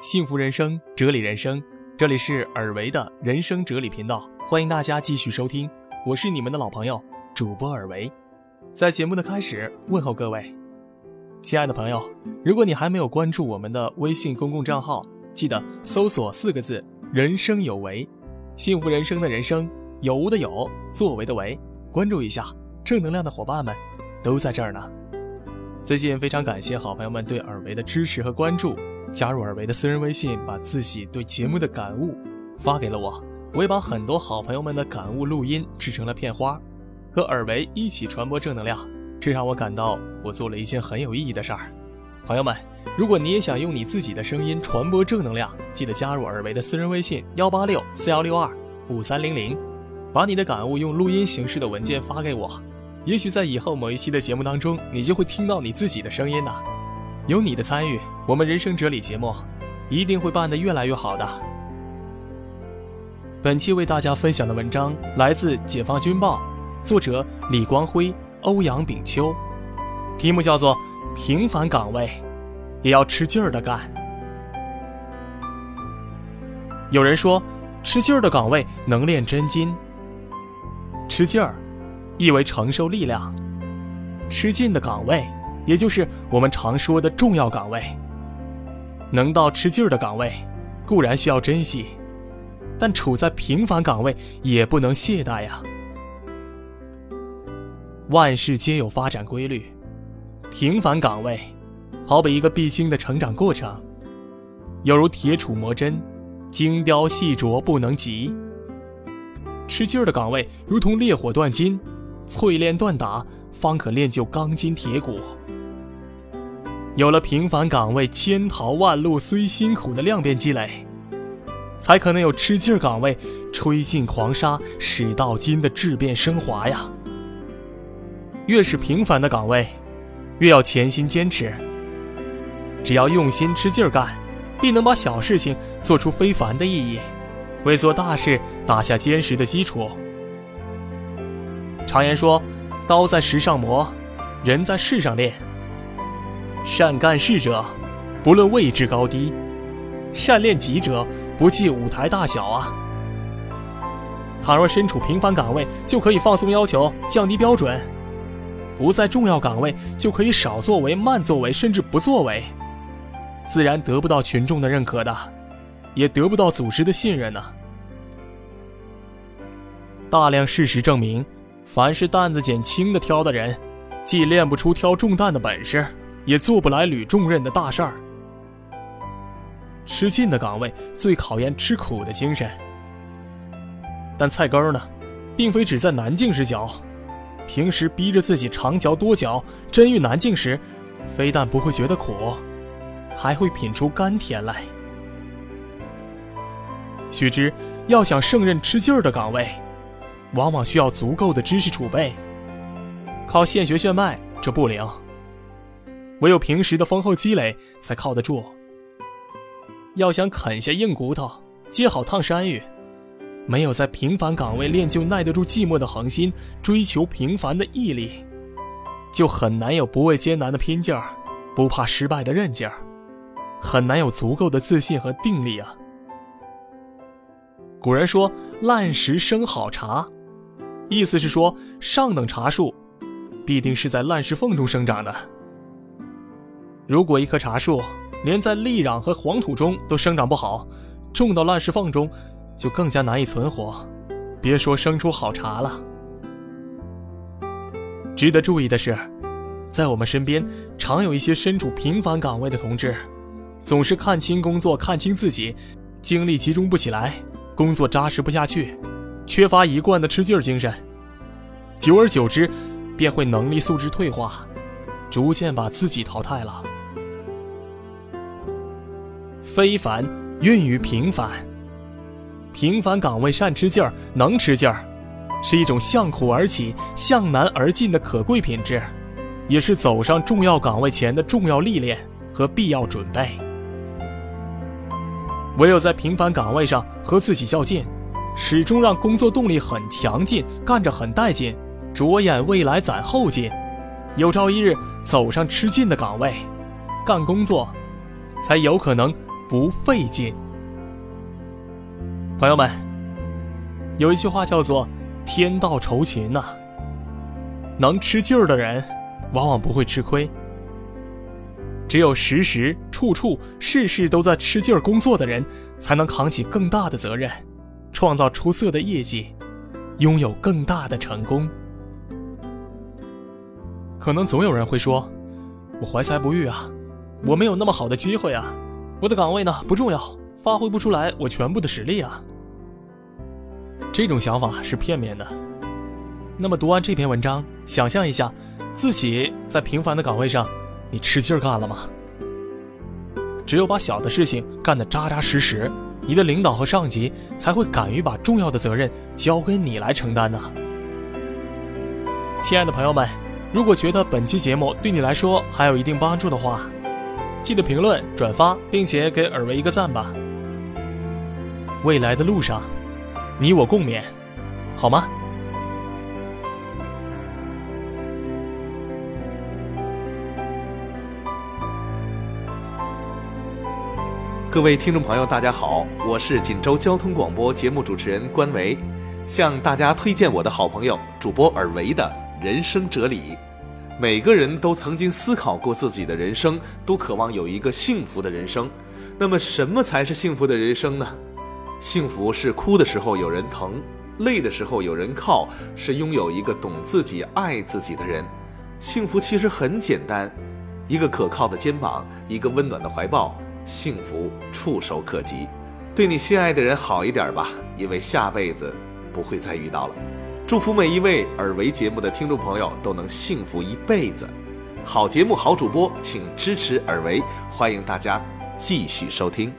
幸福人生，哲理人生，这里是尔维的人生哲理频道，欢迎大家继续收听，我是你们的老朋友主播尔维。在节目的开始，问候各位，亲爱的朋友，如果你还没有关注我们的微信公共账号，记得搜索四个字“人生有为”，幸福人生的人生，有无的有，作为的为，关注一下，正能量的伙伴们都在这儿呢。最近非常感谢好朋友们对尔维的支持和关注。加入尔维的私人微信，把自己对节目的感悟发给了我。我也把很多好朋友们的感悟录音制成了片花，和尔维一起传播正能量。这让我感到我做了一件很有意义的事儿。朋友们，如果你也想用你自己的声音传播正能量，记得加入尔维的私人微信幺八六四幺六二五三零零，把你的感悟用录音形式的文件发给我。也许在以后某一期的节目当中，你就会听到你自己的声音呢。有你的参与，我们人生哲理节目一定会办得越来越好的。本期为大家分享的文章来自《解放军报》，作者李光辉、欧阳炳秋，题目叫做《平凡岗位也要吃劲儿的干》。有人说，吃劲儿的岗位能练真金。吃劲儿，意为承受力量；吃劲的岗位。也就是我们常说的重要岗位，能到吃劲儿的岗位，固然需要珍惜，但处在平凡岗位也不能懈怠呀。万事皆有发展规律，平凡岗位好比一个必经的成长过程，犹如铁杵磨针，精雕细琢不能急。吃劲儿的岗位如同烈火锻金，淬炼锻打，方可练就钢筋铁骨。有了平凡岗位千淘万漉虽辛苦的量变积累，才可能有吃劲儿岗位吹尽狂沙使到金的质变升华呀。越是平凡的岗位，越要潜心坚持。只要用心吃劲儿干，必能把小事情做出非凡的意义，为做大事打下坚实的基础。常言说：“刀在石上磨，人在事上练。”善干事者，不论位置高低；善练己者，不计舞台大小啊。倘若身处平凡岗位，就可以放松要求，降低标准；不在重要岗位，就可以少作为、慢作为，甚至不作为，自然得不到群众的认可的，也得不到组织的信任呢。大量事实证明，凡是担子捡轻的挑的人，既练不出挑重担的本事。也做不来履重任的大事儿。吃劲的岗位最考验吃苦的精神。但菜根儿呢，并非只在难劲时嚼，平时逼着自己长嚼多嚼，真遇难境时，非但不会觉得苦，还会品出甘甜来。须知，要想胜任吃劲儿的岗位，往往需要足够的知识储备。靠现学现卖这不灵。唯有平时的丰厚积累才靠得住。要想啃下硬骨头，接好烫山芋，没有在平凡岗位练就耐得住寂寞的恒心，追求平凡的毅力，就很难有不畏艰难的拼劲儿，不怕失败的韧劲儿，很难有足够的自信和定力啊。古人说“烂石生好茶”，意思是说上等茶树必定是在烂石缝中生长的。如果一棵茶树连在砾壤和黄土中都生长不好，种到烂石缝中，就更加难以存活，别说生出好茶了。值得注意的是，在我们身边常有一些身处平凡岗位的同志，总是看清工作，看清自己，精力集中不起来，工作扎实不下去，缺乏一贯的吃劲儿精神，久而久之，便会能力素质退化，逐渐把自己淘汰了。非凡孕育平凡，平凡岗位善吃劲儿，能吃劲儿，是一种向苦而起、向难而进的可贵品质，也是走上重要岗位前的重要历练和必要准备。唯有在平凡岗位上和自己较劲，始终让工作动力很强劲，干着很带劲，着眼未来攒后劲，有朝一日走上吃劲的岗位，干工作，才有可能。不费劲。朋友们，有一句话叫做“天道酬勤”呐，能吃劲儿的人，往往不会吃亏。只有时时处处事事都在吃劲儿工作的人，才能扛起更大的责任，创造出色的业绩，拥有更大的成功。可能总有人会说：“我怀才不遇啊，我没有那么好的机会啊，我的岗位呢不重要，发挥不出来我全部的实力啊。”这种想法是片面的。那么读完这篇文章，想象一下，自己在平凡的岗位上，你吃劲干了吗？只有把小的事情干得扎扎实实，你的领导和上级才会敢于把重要的责任交给你来承担呢。亲爱的朋友们，如果觉得本期节目对你来说还有一定帮助的话，记得评论、转发，并且给尔维一个赞吧。未来的路上。你我共勉，好吗？各位听众朋友，大家好，我是锦州交通广播节目主持人关维，向大家推荐我的好朋友主播尔维的人生哲理。每个人都曾经思考过自己的人生，都渴望有一个幸福的人生。那么，什么才是幸福的人生呢？幸福是哭的时候有人疼，累的时候有人靠，是拥有一个懂自己、爱自己的人。幸福其实很简单，一个可靠的肩膀，一个温暖的怀抱，幸福触手可及。对你心爱的人好一点吧，因为下辈子不会再遇到了。祝福每一位耳维节目的听众朋友都能幸福一辈子。好节目，好主播，请支持耳维，欢迎大家继续收听。